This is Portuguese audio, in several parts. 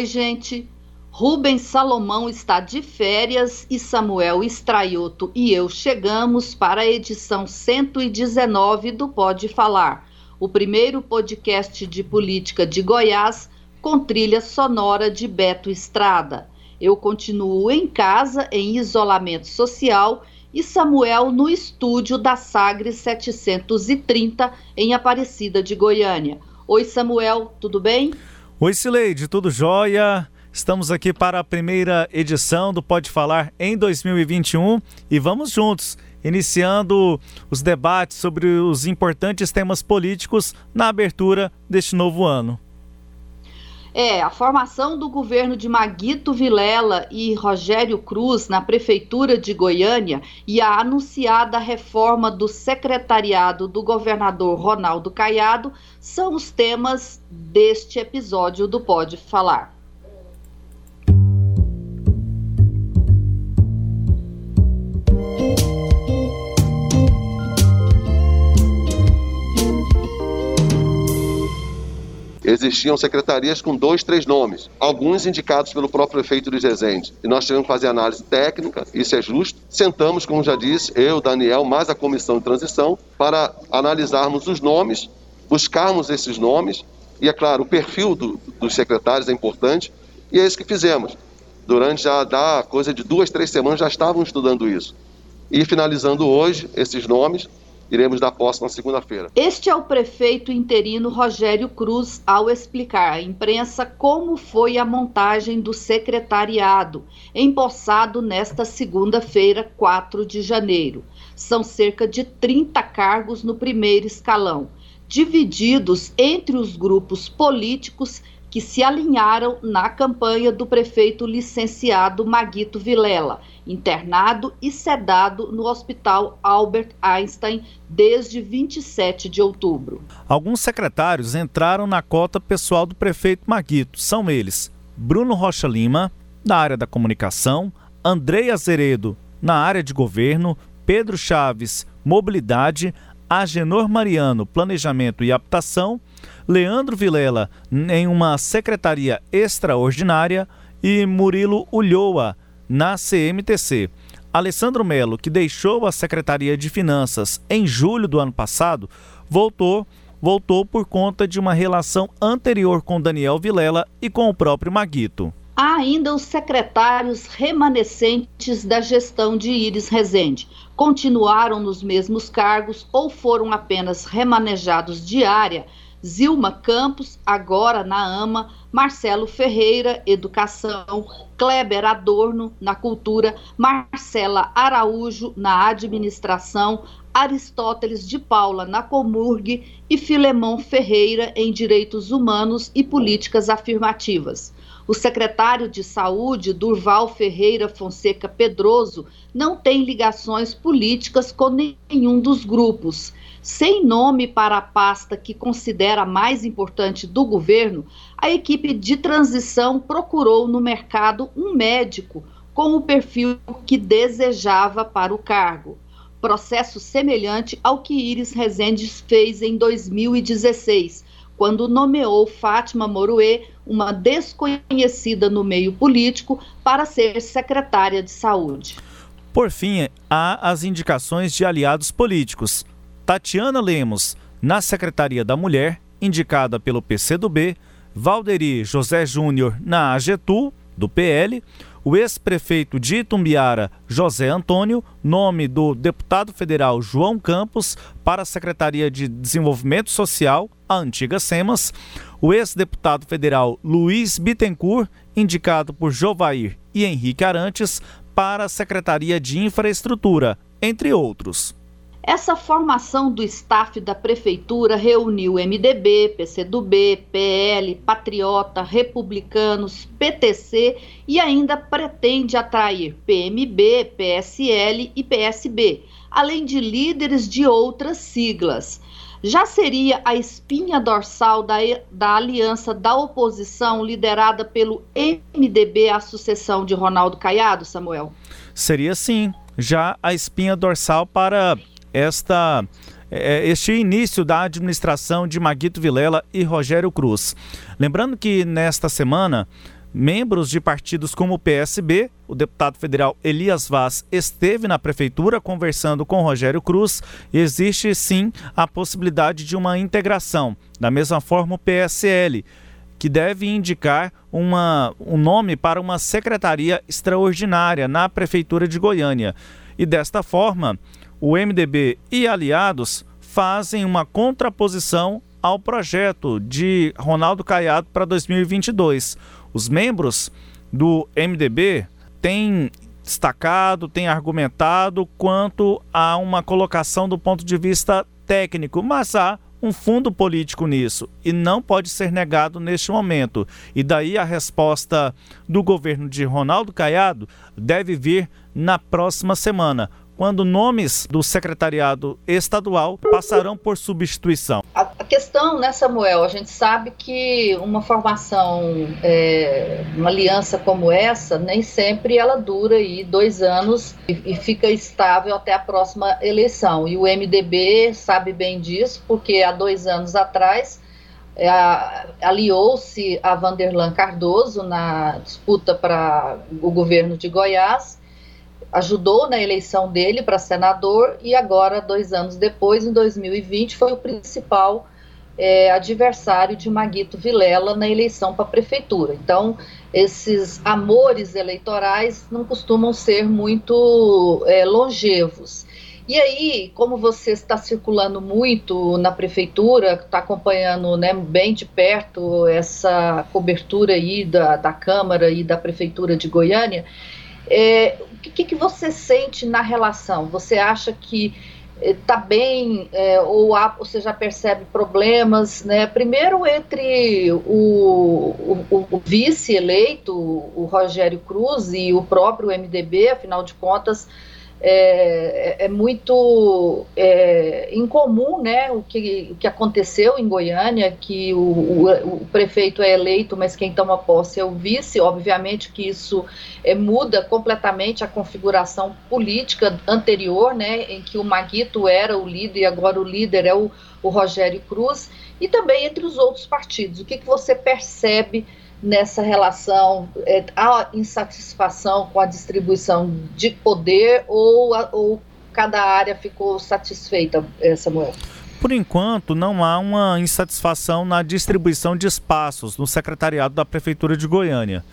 Oi, gente. Rubens Salomão está de férias e Samuel Estraioto e eu chegamos para a edição 119 do Pode Falar, o primeiro podcast de política de Goiás com trilha sonora de Beto Estrada. Eu continuo em casa, em isolamento social, e Samuel no estúdio da Sagres 730, em Aparecida de Goiânia. Oi, Samuel, tudo bem? Oi, Sileide, tudo jóia? Estamos aqui para a primeira edição do Pode Falar em 2021 e vamos juntos, iniciando os debates sobre os importantes temas políticos na abertura deste novo ano. É, a formação do governo de Maguito Vilela e Rogério Cruz na prefeitura de Goiânia e a anunciada reforma do secretariado do governador Ronaldo Caiado são os temas deste episódio do Pode Falar. Existiam secretarias com dois, três nomes, alguns indicados pelo próprio prefeito Luiz Rezende. E nós tivemos que fazer análise técnica, isso é justo. Sentamos, como já disse, eu, Daniel, mais a comissão de transição, para analisarmos os nomes, buscarmos esses nomes, e é claro, o perfil do, dos secretários é importante, e é isso que fizemos. Durante já da coisa de duas, três semanas já estavam estudando isso. E finalizando hoje esses nomes, iremos dar posse na segunda-feira. Este é o prefeito interino Rogério Cruz ao explicar à imprensa como foi a montagem do secretariado, empossado nesta segunda-feira, 4 de janeiro. São cerca de 30 cargos no primeiro escalão, divididos entre os grupos políticos que se alinharam na campanha do prefeito licenciado Maguito Vilela, internado e sedado no Hospital Albert Einstein desde 27 de outubro. Alguns secretários entraram na cota pessoal do prefeito Maguito. São eles: Bruno Rocha Lima, na área da comunicação, Andrei Azeredo, na área de governo, Pedro Chaves, mobilidade, Agenor Mariano, Planejamento e Habitação, Leandro Vilela, em uma secretaria extraordinária, e Murilo Ulloa, na CMTC. Alessandro Melo, que deixou a Secretaria de Finanças em julho do ano passado, voltou voltou por conta de uma relação anterior com Daniel Vilela e com o próprio Maguito. Há ainda os secretários remanescentes da gestão de Iris Rezende. Continuaram nos mesmos cargos ou foram apenas remanejados de área. Zilma Campos, agora na AMA, Marcelo Ferreira, Educação, Kleber Adorno, na Cultura, Marcela Araújo, na Administração, Aristóteles de Paula, na Comurg e Filemão Ferreira, em Direitos Humanos e Políticas Afirmativas. O secretário de Saúde, Durval Ferreira Fonseca Pedroso, não tem ligações políticas com nenhum dos grupos. Sem nome para a pasta que considera mais importante do governo, a equipe de transição procurou no mercado um médico com o perfil que desejava para o cargo. Processo semelhante ao que Iris Rezende fez em 2016, quando nomeou Fátima Moruê, uma desconhecida no meio político, para ser secretária de saúde. Por fim, há as indicações de aliados políticos. Tatiana Lemos, na Secretaria da Mulher, indicada pelo PCdoB, Valderi José Júnior, na AGETU, do PL, o ex-prefeito de Itumbiara, José Antônio, nome do deputado federal João Campos para a Secretaria de Desenvolvimento Social, a antiga SEMAS, o ex-deputado federal Luiz Bittencourt, indicado por Jovair e Henrique Arantes, para a Secretaria de Infraestrutura, entre outros. Essa formação do staff da prefeitura reuniu MDB, PCdoB, PL, Patriota, Republicanos, PTC e ainda pretende atrair PMB, PSL e PSB, além de líderes de outras siglas. Já seria a espinha dorsal da, da aliança da oposição liderada pelo MDB à sucessão de Ronaldo Caiado, Samuel? Seria sim, já a espinha dorsal para esta é, este início da administração de Maguito Vilela e Rogério Cruz. Lembrando que nesta semana, membros de partidos como o PSB, o deputado federal Elias Vaz esteve na prefeitura conversando com Rogério Cruz e existe sim a possibilidade de uma integração. Da mesma forma, o PSL que deve indicar uma, um nome para uma secretaria extraordinária na Prefeitura de Goiânia. E desta forma, o MDB e aliados fazem uma contraposição ao projeto de Ronaldo Caiado para 2022. Os membros do MDB têm destacado, têm argumentado quanto a uma colocação do ponto de vista técnico, mas há um fundo político nisso e não pode ser negado neste momento. E daí a resposta do governo de Ronaldo Caiado deve vir na próxima semana quando nomes do secretariado estadual passarão por substituição? A questão, né, Samuel, a gente sabe que uma formação, é, uma aliança como essa, nem sempre ela dura aí dois anos e, e fica estável até a próxima eleição. E o MDB sabe bem disso, porque há dois anos atrás é, aliou-se a Vanderlan Cardoso na disputa para o governo de Goiás ajudou na eleição dele para senador e agora, dois anos depois, em 2020, foi o principal é, adversário de Maguito Vilela na eleição para prefeitura. Então, esses amores eleitorais não costumam ser muito é, longevos. E aí, como você está circulando muito na prefeitura, está acompanhando né, bem de perto essa cobertura aí da, da Câmara e da Prefeitura de Goiânia, é, o que, que você sente na relação? Você acha que está eh, bem é, ou há, você já percebe problemas, né? Primeiro entre o, o, o vice eleito, o Rogério Cruz e o próprio MDB, afinal de contas é, é, é muito é, incomum né, o, que, o que aconteceu em Goiânia, que o, o, o, prefeito é eleito, mas quem toma posse é o vice. Obviamente que isso é, muda completamente a configuração política anterior, né, em que o Maguito era o líder e agora o líder é o, Rogério Cruz, e também entre os outros partidos. O que, que você percebe? Nessa relação, é, há insatisfação com a distribuição de poder ou, ou cada área ficou satisfeita, é, Samuel? Por enquanto, não há uma insatisfação na distribuição de espaços no secretariado da Prefeitura de Goiânia.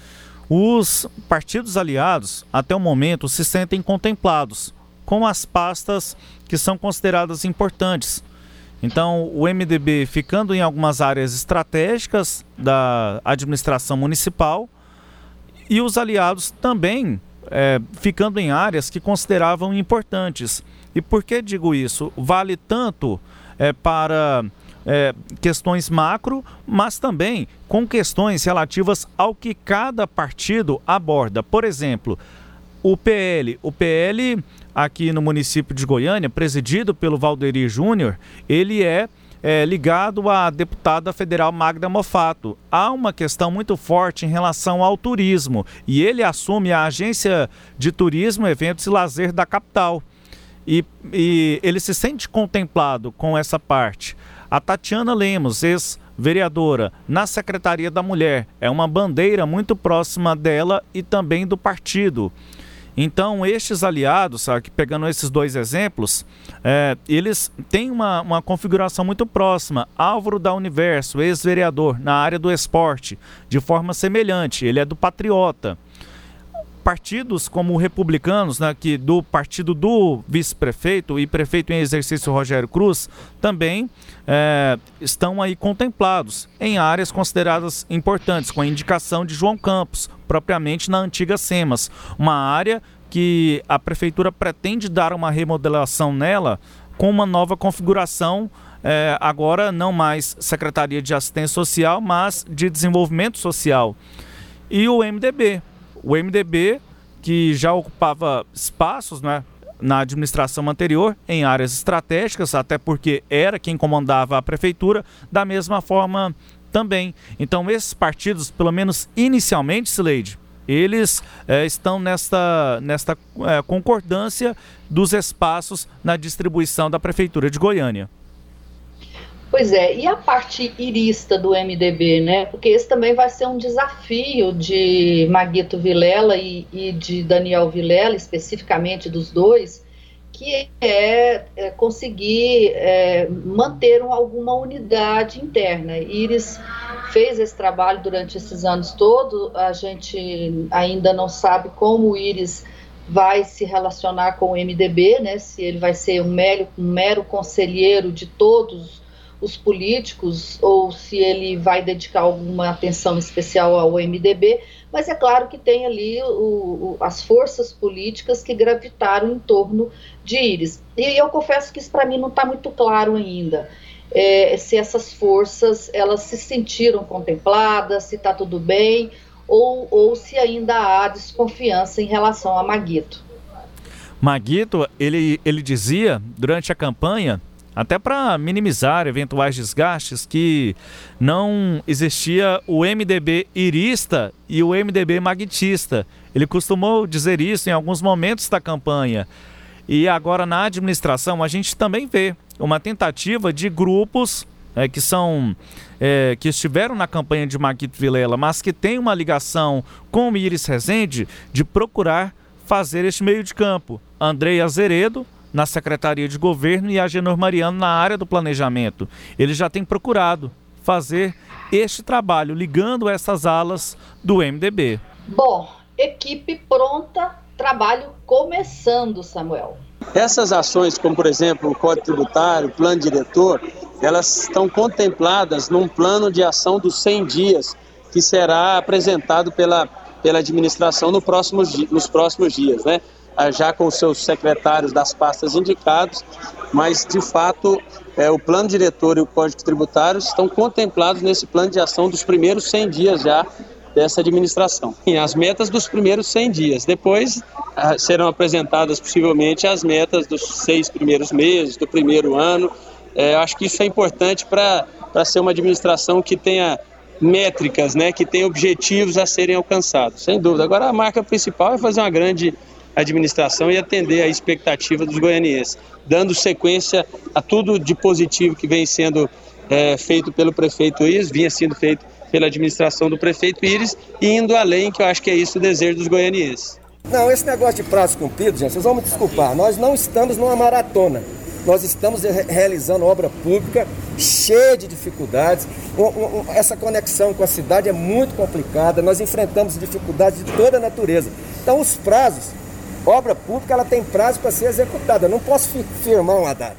Os partidos aliados, até o momento, se sentem contemplados com as pastas que são consideradas importantes, então, o MDB ficando em algumas áreas estratégicas da administração municipal e os aliados também é, ficando em áreas que consideravam importantes. E por que digo isso? Vale tanto é, para é, questões macro, mas também com questões relativas ao que cada partido aborda. Por exemplo, o PL. O PL aqui no município de Goiânia, presidido pelo Valderi Júnior, ele é, é, ligado à deputada federal Magda Mofato. Há uma questão muito forte em relação ao turismo e ele assume a agência de turismo, eventos e lazer da capital. E, e ele se sente contemplado com essa parte. A Tatiana Lemos, ex-vereadora na Secretaria da Mulher, é uma bandeira muito próxima dela e também do partido. Então, estes aliados, sabe, pegando esses dois exemplos, é, eles têm uma, uma configuração muito próxima. Álvaro da Universo, ex-vereador na área do esporte, de forma semelhante, ele é do Patriota partidos como republicanos, né, que do partido do vice-prefeito e prefeito em exercício Rogério Cruz, também é, estão aí contemplados em áreas consideradas importantes, com a indicação de João Campos, propriamente na antiga SEMAS, uma área que a prefeitura pretende dar uma remodelação nela com uma nova configuração. É, agora não mais Secretaria de Assistência Social, mas de Desenvolvimento Social. E o MDB. O MDB, que já ocupava espaços né, na administração anterior em áreas estratégicas, até porque era quem comandava a prefeitura, da mesma forma também. Então, esses partidos, pelo menos inicialmente, Sileide, eles é, estão nesta, nesta é, concordância dos espaços na distribuição da Prefeitura de Goiânia. Pois é, e a parte irista do MDB, né? Porque esse também vai ser um desafio de Maguito Vilela e, e de Daniel Vilela, especificamente dos dois, que é, é conseguir é, manter alguma unidade interna. Iris fez esse trabalho durante esses anos todos, a gente ainda não sabe como o Iris vai se relacionar com o MDB, né, se ele vai ser um mero, um mero conselheiro de todos os políticos ou se ele vai dedicar alguma atenção especial ao MDB, mas é claro que tem ali o, o, as forças políticas que gravitaram em torno de Íris. E eu confesso que isso para mim não está muito claro ainda. É, se essas forças elas se sentiram contempladas, se está tudo bem, ou, ou se ainda há desconfiança em relação a Maguito. Maguito, ele, ele dizia durante a campanha até para minimizar eventuais desgastes, que não existia o MDB irista e o MDB magnetista. Ele costumou dizer isso em alguns momentos da campanha. E agora na administração a gente também vê uma tentativa de grupos é, que são é, que estiveram na campanha de Maguito Vilela, mas que tem uma ligação com o Iris Rezende de procurar fazer este meio de campo. Andrei Azeredo, na Secretaria de Governo e a Genor Mariano na área do planejamento. Ele já tem procurado fazer este trabalho, ligando essas alas do MDB. Bom, equipe pronta, trabalho começando, Samuel. Essas ações, como por exemplo o Código Tributário, o Plano Diretor, elas estão contempladas num plano de ação dos 100 dias que será apresentado pela, pela administração no próximos, nos próximos dias, né? Já com seus secretários das pastas indicados, mas de fato é, o plano diretor e o código tributário estão contemplados nesse plano de ação dos primeiros 100 dias já dessa administração. E as metas dos primeiros 100 dias. Depois serão apresentadas possivelmente as metas dos seis primeiros meses, do primeiro ano. É, acho que isso é importante para ser uma administração que tenha métricas, né, que tenha objetivos a serem alcançados, sem dúvida. Agora a marca principal é fazer uma grande administração e atender a expectativa dos goianienses, dando sequência a tudo de positivo que vem sendo é, feito pelo prefeito Iris, vinha sendo feito pela administração do prefeito Iris, e indo além, que eu acho que é isso o desejo dos goianienses. Não, esse negócio de prazo cumprido, gente, vocês vão me desculpar, nós não estamos numa maratona. Nós estamos realizando obra pública cheia de dificuldades. Essa conexão com a cidade é muito complicada. Nós enfrentamos dificuldades de toda natureza. Então, os prazos obra pública ela tem prazo para ser executada. Eu não posso firmar uma data.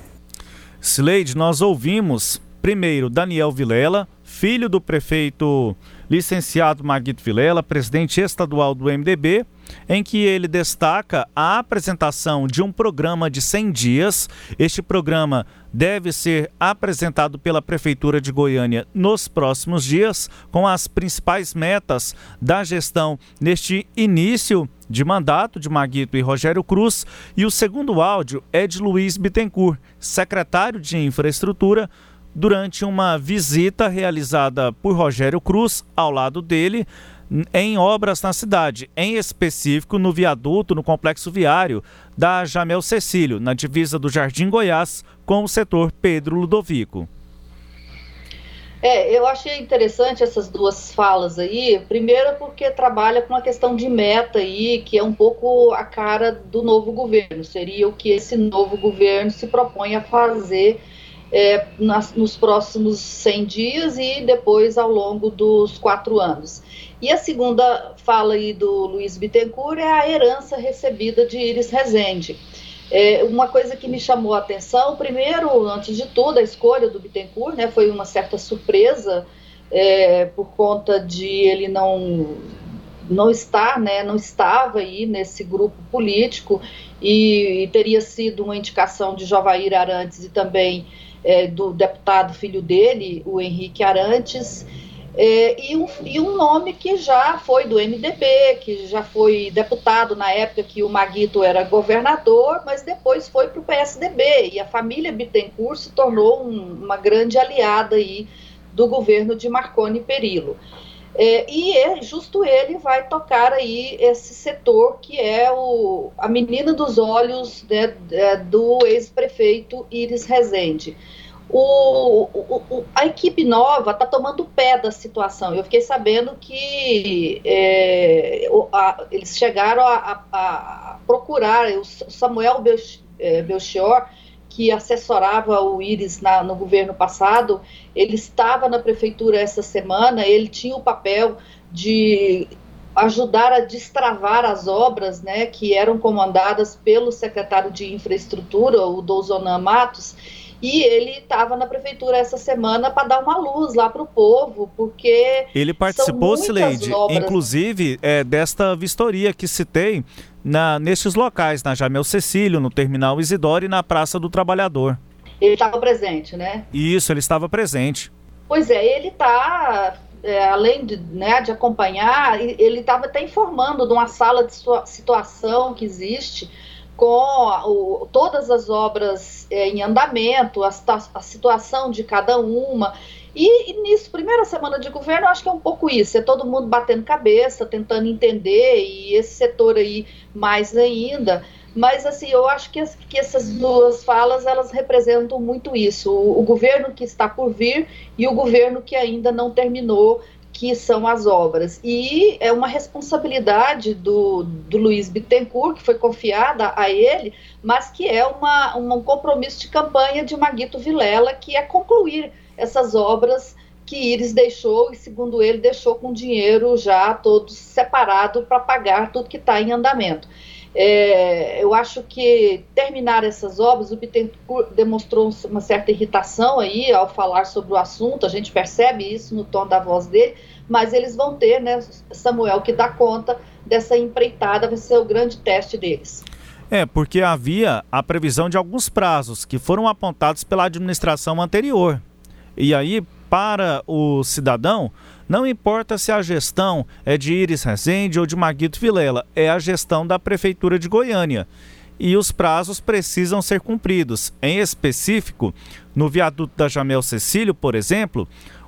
Sileide, nós ouvimos primeiro Daniel Vilela, filho do prefeito licenciado Maguito Vilela, presidente estadual do MDB, em que ele destaca a apresentação de um programa de 100 dias. Este programa deve ser apresentado pela Prefeitura de Goiânia nos próximos dias, com as principais metas da gestão neste início de mandato de Maguito e Rogério Cruz. E o segundo áudio é de Luiz Bittencourt, secretário de Infraestrutura durante uma visita realizada por Rogério Cruz ao lado dele em obras na cidade, em específico no viaduto no complexo viário da Jamel Cecílio, na divisa do Jardim Goiás com o setor Pedro Ludovico. É, eu achei interessante essas duas falas aí. Primeiro, porque trabalha com uma questão de meta aí, que é um pouco a cara do novo governo. Seria o que esse novo governo se propõe a fazer é, nas, nos próximos 100 dias e depois ao longo dos quatro anos. E a segunda fala aí do Luiz Bittencourt é a herança recebida de Iris Rezende. É, uma coisa que me chamou a atenção, primeiro, antes de tudo, a escolha do Bittencourt, né, foi uma certa surpresa é, por conta de ele não não está, né, não estava aí nesse grupo político e, e teria sido uma indicação de Jovair Arantes e também é, do deputado filho dele, o Henrique Arantes, é, e, um, e, um, nome que já foi do MDB, que já foi deputado na época que o Maguito era governador, mas depois foi para o PSDB, e a família Bittencourt se tornou um, uma grande aliada aí do governo de Marconi Perillo. É, e é, justo ele vai tocar aí esse setor que é o, a menina dos olhos né, é, do ex-prefeito Iris Rezende. O, o, a equipe nova está tomando pé da situação. Eu fiquei sabendo que é, a, eles chegaram a, a, a, procurar o Samuel é, Belchior que assessorava o Iris na, no governo passado, ele estava na prefeitura essa semana, ele tinha o papel de ajudar a destravar as obras né, que eram comandadas pelo secretário de infraestrutura, o Douzonan Matos, e ele estava na prefeitura essa semana para dar uma luz lá para o povo, porque. Ele participou, Sileide, inclusive, é, desta vistoria que citei na, nestes locais, na Jamel Cecílio, no Terminal Isidoro e na Praça do Trabalhador. Ele estava presente, né? Isso, ele estava presente. Pois é, ele está, é, além de, né, de acompanhar, ele estava até informando de uma sala de situação que existe com o, todas as obras é, em andamento, a, a, situação de cada uma. E, e, nisso, primeira semana de governo, acho que é um pouco isso, é todo mundo batendo cabeça, tentando entender, e esse setor aí mais ainda. Mas, assim, eu acho que, que essas duas falas, elas representam muito isso, o, o governo que está por vir e o governo que ainda não terminou que são as obras. E é uma responsabilidade do, do Luiz Bittencourt, que foi confiada a ele, mas que é uma, um compromisso de campanha de Maguito Vilela, que é concluir essas obras que Iris deixou, e segundo ele, deixou com dinheiro já todo separado para pagar tudo que está em andamento. É, eu acho que terminar essas obras, o Bittencourt demonstrou uma certa irritação aí ao falar sobre o assunto, a gente percebe isso no tom da voz dele, mas eles vão ter, né, Samuel, que dá conta dessa empreitada, vai ser o grande teste deles. É, porque havia a previsão de alguns prazos que foram apontados pela administração anterior. E aí, para o cidadão, não importa se a gestão é de Iris Rezende ou de Maguito Vilela, é a gestão da Prefeitura de Goiânia. E os prazos precisam ser cumpridos. Em específico, no viaduto da Jamel Cecílio, por exemplo,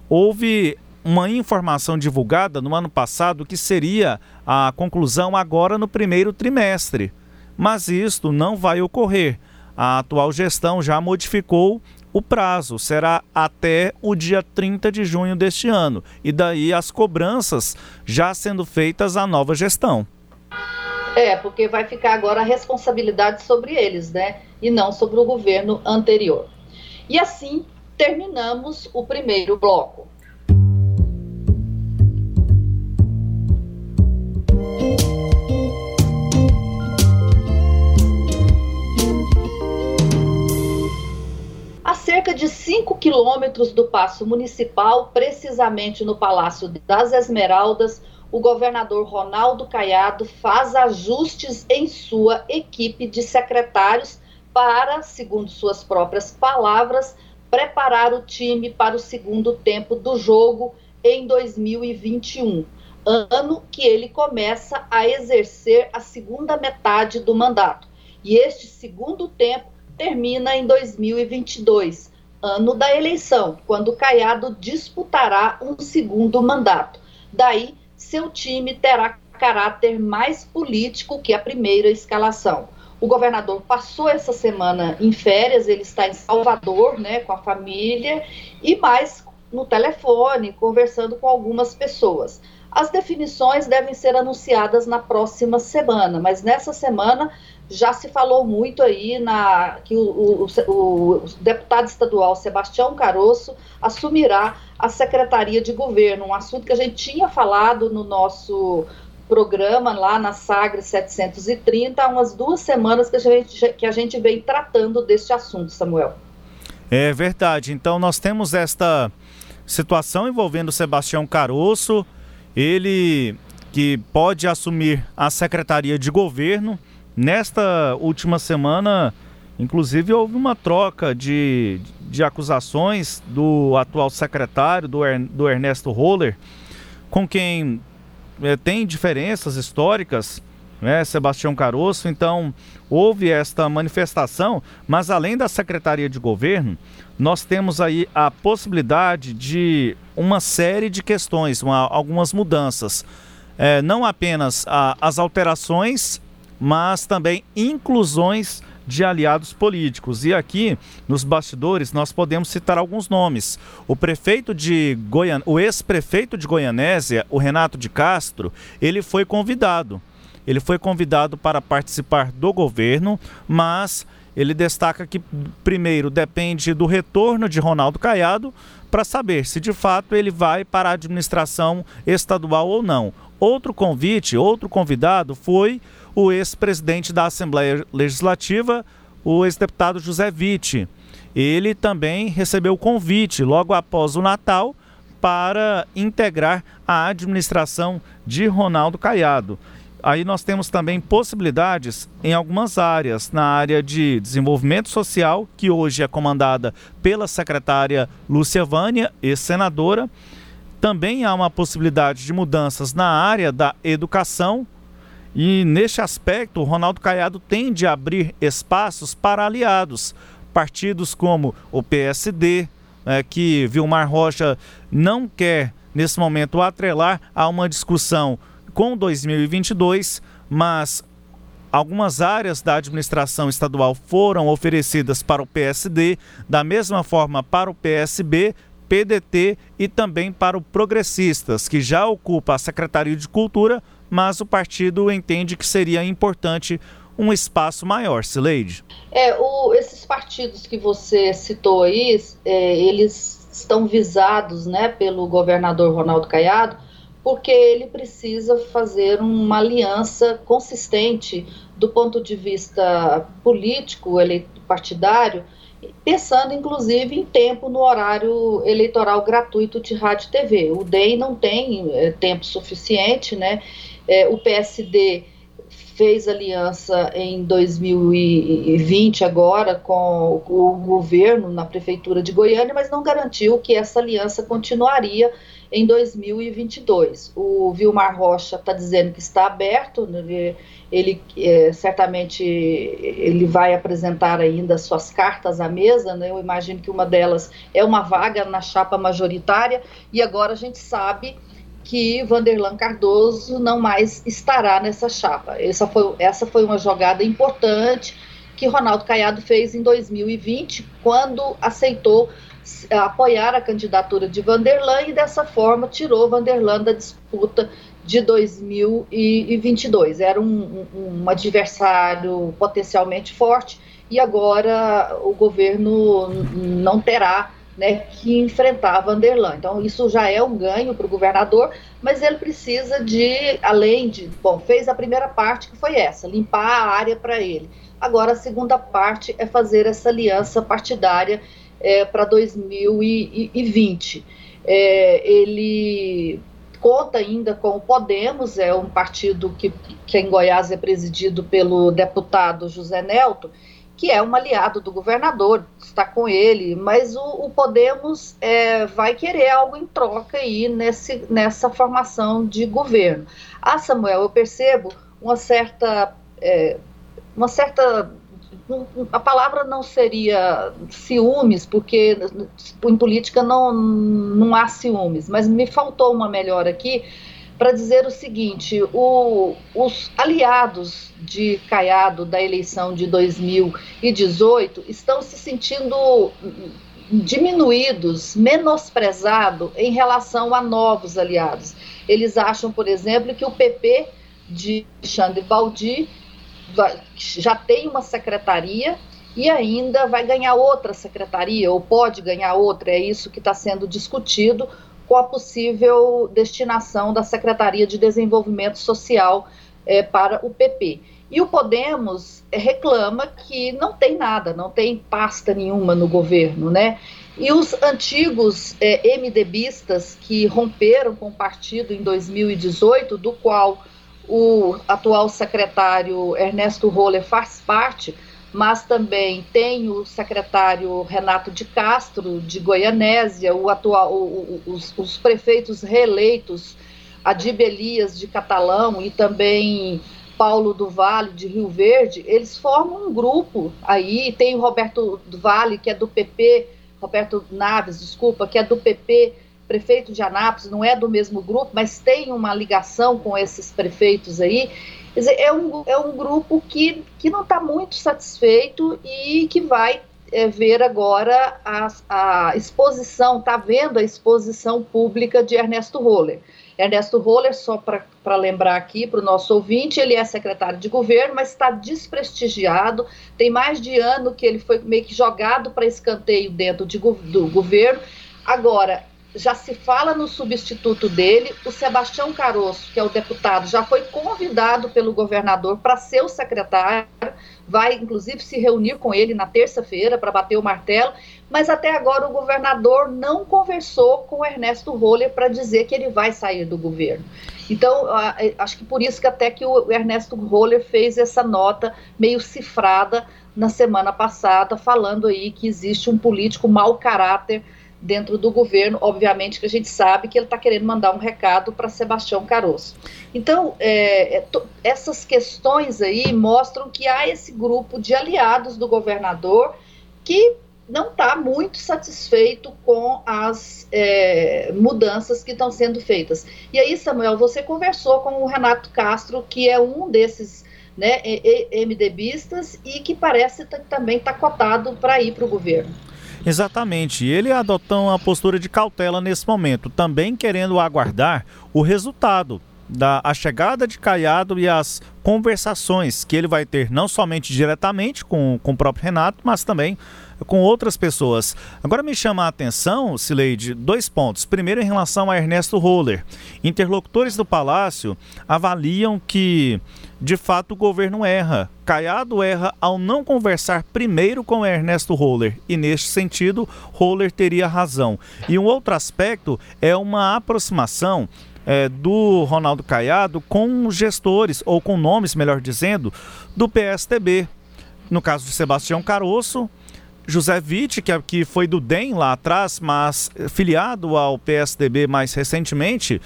houve uma informação divulgada no ano passado que seria a conclusão agora no primeiro trimestre. Mas isto não vai ocorrer. A atual gestão já modificou o prazo será até o dia 30 de junho deste ano, e daí as cobranças já sendo feitas à nova gestão. É, porque vai ficar agora a responsabilidade sobre eles, né? E não sobre o governo anterior. E assim terminamos o primeiro bloco. Cerca de 5 quilômetros do Paço Municipal, precisamente no Palácio das Esmeraldas, o governador Ronaldo Caiado faz ajustes em sua equipe de secretários para, segundo suas próprias palavras, preparar o time para o segundo tempo do jogo em 2021, ano que ele começa a exercer a segunda metade do mandato. E este segundo tempo termina em 2022, ano da eleição, quando Caiado disputará um segundo mandato. Daí, seu time terá caráter mais político que a primeira escalação. O governador passou essa semana em férias, ele está em Salvador, né, com a família, e mais no telefone, conversando com algumas pessoas. As definições devem ser anunciadas na próxima semana, mas nessa semana já se falou muito aí na que o, o, o, deputado estadual Sebastião Caroço assumirá a secretaria de governo, um assunto que a gente tinha falado no nosso programa lá na Sagre 730 há umas duas semanas que a gente, que a gente vem tratando deste assunto, Samuel. É verdade. Então nós temos esta situação envolvendo Sebastião Caroço. Ele que pode assumir a secretaria de governo. Nesta última semana, inclusive, houve uma troca de, de acusações do atual secretário, do, do Ernesto Roller, com quem é, tem diferenças históricas, né, Sebastião Caroço. Então, houve esta manifestação, mas além da Secretaria de Governo, nós temos aí a possibilidade de uma série de questões, uma, algumas mudanças. É, não apenas a, as alterações, mas também inclusões de aliados políticos. E aqui, nos bastidores, nós podemos citar alguns nomes. O prefeito de Goian... o ex-prefeito de Goianésia, o Renato de Castro, ele foi convidado. Ele foi convidado para participar do governo, mas ele destaca que primeiro depende do retorno de Ronaldo Caiado para saber se de fato ele vai para a administração estadual ou não. Outro convite, outro convidado foi o ex-presidente da Assembleia Legislativa, o ex-deputado José Vitti. Ele também recebeu o convite logo após o Natal para integrar a administração de Ronaldo Caiado. Aí nós temos também possibilidades em algumas áreas, na área de desenvolvimento social, que hoje é comandada pela secretária Lúcia Vânia, ex-senadora. Também há uma possibilidade de mudanças na área da educação, e neste aspecto, Ronaldo Caiado tende a abrir espaços para aliados, partidos como o PSD, é, que Vilmar Rocha não quer nesse momento atrelar a uma discussão com 2022, mas algumas áreas da administração estadual foram oferecidas para o PSD, da mesma forma para o PSB, PDT e também para o Progressistas, que já ocupa a Secretaria de Cultura, mas o partido entende que seria importante um espaço maior, Sileide. É, o, esses partidos que você citou aí, é, eles estão visados né, pelo governador Ronaldo Caiado, porque ele precisa fazer uma aliança consistente do ponto de vista político, partidário, pensando inclusive em tempo no horário eleitoral gratuito de rádio e TV. O DEM não tem é, tempo suficiente, né? É, o PSD fez aliança em 2020 agora com o governo na prefeitura de Goiânia, mas não garantiu que essa aliança continuaria em 2022. O Vilmar Rocha está dizendo que está aberto, né, ele é, certamente ele vai apresentar ainda suas cartas à mesa, né, eu imagino que uma delas é uma vaga na chapa majoritária, e agora a gente sabe que Vanderlan Cardoso não mais estará nessa chapa. Essa foi, essa foi uma jogada importante que Ronaldo Caiado fez em 2020, quando aceitou apoiar a candidatura de Vanderlan e dessa forma tirou Vanderlan da disputa de 2022. Era um, um, um adversário potencialmente forte e agora o governo não terá né, que enfrentar Vanderlan. Então, isso já é um ganho para o governador, mas ele precisa de, além de, bom, fez a primeira parte que foi essa, limpar a área para ele. Agora, a segunda parte é fazer essa aliança partidária é, para 2020. É, ele conta ainda com o Podemos, é um partido que, que em Goiás é presidido pelo deputado José Nelto, que é um aliado do governador, está com ele, mas o, o Podemos é, vai querer algo em troca aí nesse, nessa formação de governo. Ah, Samuel, eu percebo uma certa, é, uma certa a palavra não seria ciúmes, porque em política não, não há ciúmes, mas me faltou uma melhor aqui para dizer o seguinte: o, os aliados de Caiado da eleição de 2018 estão se sentindo diminuídos, menosprezados em relação a novos aliados. Eles acham, por exemplo, que o PP de Xande Baldi já tem uma secretaria e ainda vai ganhar outra secretaria, ou pode ganhar outra, é isso que está sendo discutido com a possível destinação da Secretaria de Desenvolvimento Social é, para o PP. E o Podemos reclama que não tem nada, não tem pasta nenhuma no governo, né? E os antigos é, MDBistas que romperam com o partido em 2018, do qual o atual secretário Ernesto Roller faz parte, mas também tem o secretário Renato de Castro, de Goianésia, o atual, o, o, os, os, prefeitos reeleitos, Adib Elias, de Catalão, e também Paulo do Vale, de Rio Verde, eles formam um grupo aí, tem o Roberto do Vale, que é do PP, Roberto Naves, desculpa, que é do PP, prefeito de Anápolis, não é do mesmo grupo, mas tem uma ligação com esses prefeitos aí, Quer dizer, é um, é um grupo que, que não está muito satisfeito e que vai é, ver agora a, a exposição, está vendo a exposição pública de Ernesto Roller. Ernesto Roller, só para lembrar aqui para o nosso ouvinte, ele é secretário de governo, mas está desprestigiado. Tem mais de ano que ele foi meio que jogado para escanteio dentro de, do governo. Agora, já se fala no substituto dele, o Sebastião Caroço, que é o deputado, já foi convidado pelo governador para ser o secretário, vai inclusive se reunir com ele na terça-feira para bater o martelo, mas até agora o governador não conversou com Ernesto Roller para dizer que ele vai sair do governo. Então, acho que por isso que até que o Ernesto Roller fez essa nota meio cifrada na semana passada, falando aí que existe um político mau caráter dentro do governo, obviamente que a gente sabe que ele está querendo mandar um recado para Sebastião Caroço. Então, é, é essas questões aí mostram que há esse grupo de aliados do governador que não está muito satisfeito com as é, mudanças que estão sendo feitas. E aí, Samuel, você conversou com o Renato Castro, que é um desses né, MDBistas e que parece também estar tá cotado para ir para o governo. Exatamente. Ele adotou uma postura de cautela nesse momento, também querendo aguardar o resultado da a chegada de Caiado e as conversações que ele vai ter não somente diretamente com, com o próprio Renato, mas também com outras pessoas. Agora me chama a atenção, Sileide, dois pontos. Primeiro, em relação a Ernesto Roller. Interlocutores do Palácio avaliam que, de fato, o governo erra. Caiado erra ao não conversar primeiro com Ernesto Roller. E, neste sentido, Roller teria razão. E um outro aspecto é uma aproximação é, do Ronaldo Caiado com gestores, ou com nomes, melhor dizendo, do PSTB. No caso de Sebastião Caroço, José Witt, que, é, que foi do DEM lá atrás, mas filiado ao PSDB mais recentemente,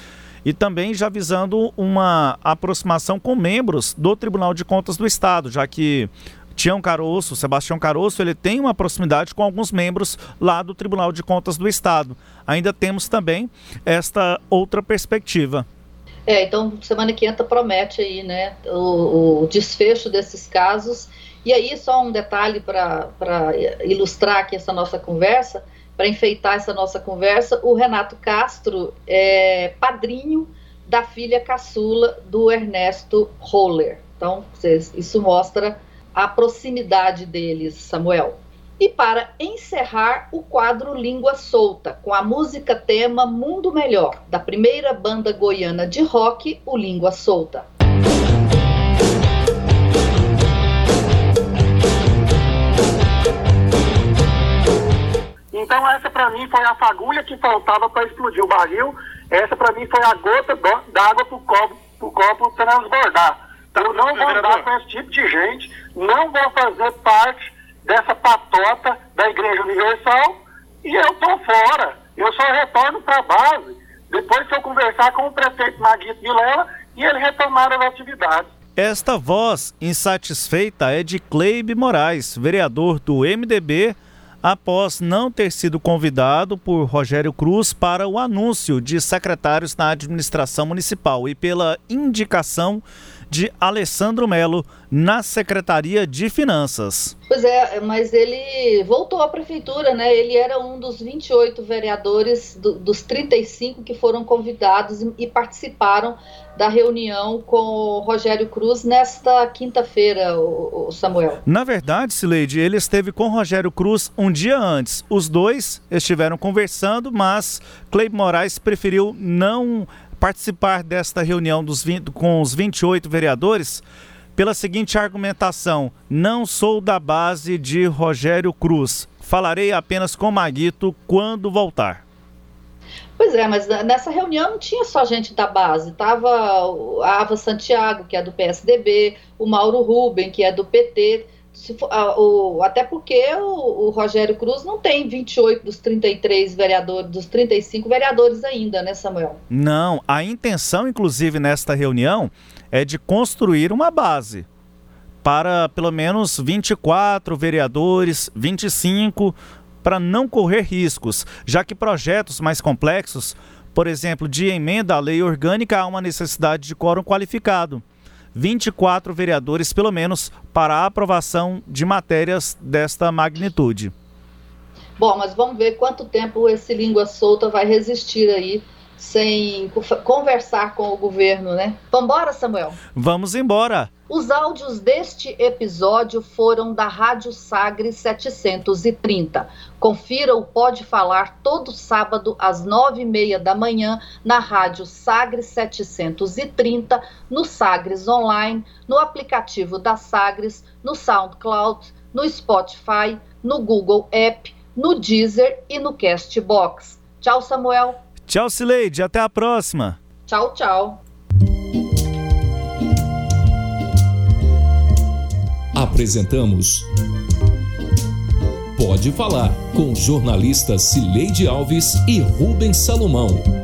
e também já visando uma aproximação com membros do Tribunal de Contas do Estado, já que Tião Caroço, Sebastião Caroço, ele tem uma proximidade com alguns membros lá do Tribunal de Contas do Estado. Ainda temos também esta outra perspectiva. É, então semana que entra promete aí, né, o, o desfecho desses casos e aí, só um detalhe para ilustrar aqui essa nossa conversa, para enfeitar essa nossa conversa, o Renato Castro é padrinho da filha caçula do Ernesto Roller. Então, isso mostra a proximidade deles, Samuel. E para encerrar o quadro Língua Solta, com a música tema Mundo Melhor, da primeira banda goiana de rock, o Língua Solta. Então essa para mim foi a fagulha que faltava para explodir o barril. Essa para mim foi a gota d'água para o copo, pro copo transbordar. Então não vou andar com esse tipo de gente, não vou fazer parte dessa patota da Igreja Universal e eu tô fora. Eu só retorno para a base depois que eu conversar com o prefeito Maguito Vilela e ele retomar as atividades. Esta voz insatisfeita é de Cleibe Moraes, vereador do MDB após não ter sido convidado por Rogério Cruz para o anúncio de secretários na administração municipal e pela indicação de Alessandro Melo na Secretaria de Finanças. Pois é, mas ele voltou à prefeitura, né? Ele era um dos 28 vereadores do, dos 35 que foram convidados e, e participaram da reunião com o Rogério Cruz nesta quinta-feira, o, o, Samuel. Na verdade, Sileide, ele esteve com o Rogério Cruz um dia antes. Os dois estiveram conversando, mas Cleib Moraes preferiu não participar desta reunião dos 20, com os 28 vereadores pela seguinte argumentação: não sou da base de Rogério Cruz. Falarei apenas com Maguito quando voltar. Pois é, mas nessa reunião não tinha só gente da base, tava a Ava Santiago, que é do PSDB, o Mauro Ruben, que é do PT, For, a, o, até porque o, o, Rogério Cruz não tem 28 dos 33 vereadores, dos 35 vereadores ainda, né, Samuel? Não, a intenção, inclusive, nesta reunião é de construir uma base para pelo menos 24 vereadores, 25, para não correr riscos, já que projetos mais complexos, por exemplo, de emenda à lei orgânica, há uma necessidade de quórum qualificado. 24 vereadores, pelo menos, para a aprovação de matérias desta magnitude. Bom, mas vamos ver quanto tempo esse língua solta vai resistir aí sem conversar com o governo, né? Vambora, Samuel? Vamos embora. Os áudios deste episódio foram da Rádio Sagre 730. Confira o Pode Falar todo sábado às nove e meia da manhã na Rádio Sagre 730, no Sagres Online, no aplicativo da Sagres, no SoundCloud, no Spotify, no Google App, no Deezer e no Castbox. Tchau, Samuel. Tchau, Cileide. Até a próxima. Tchau, tchau. Apresentamos Pode Falar com jornalistas Cileide Alves e Rubens Salomão.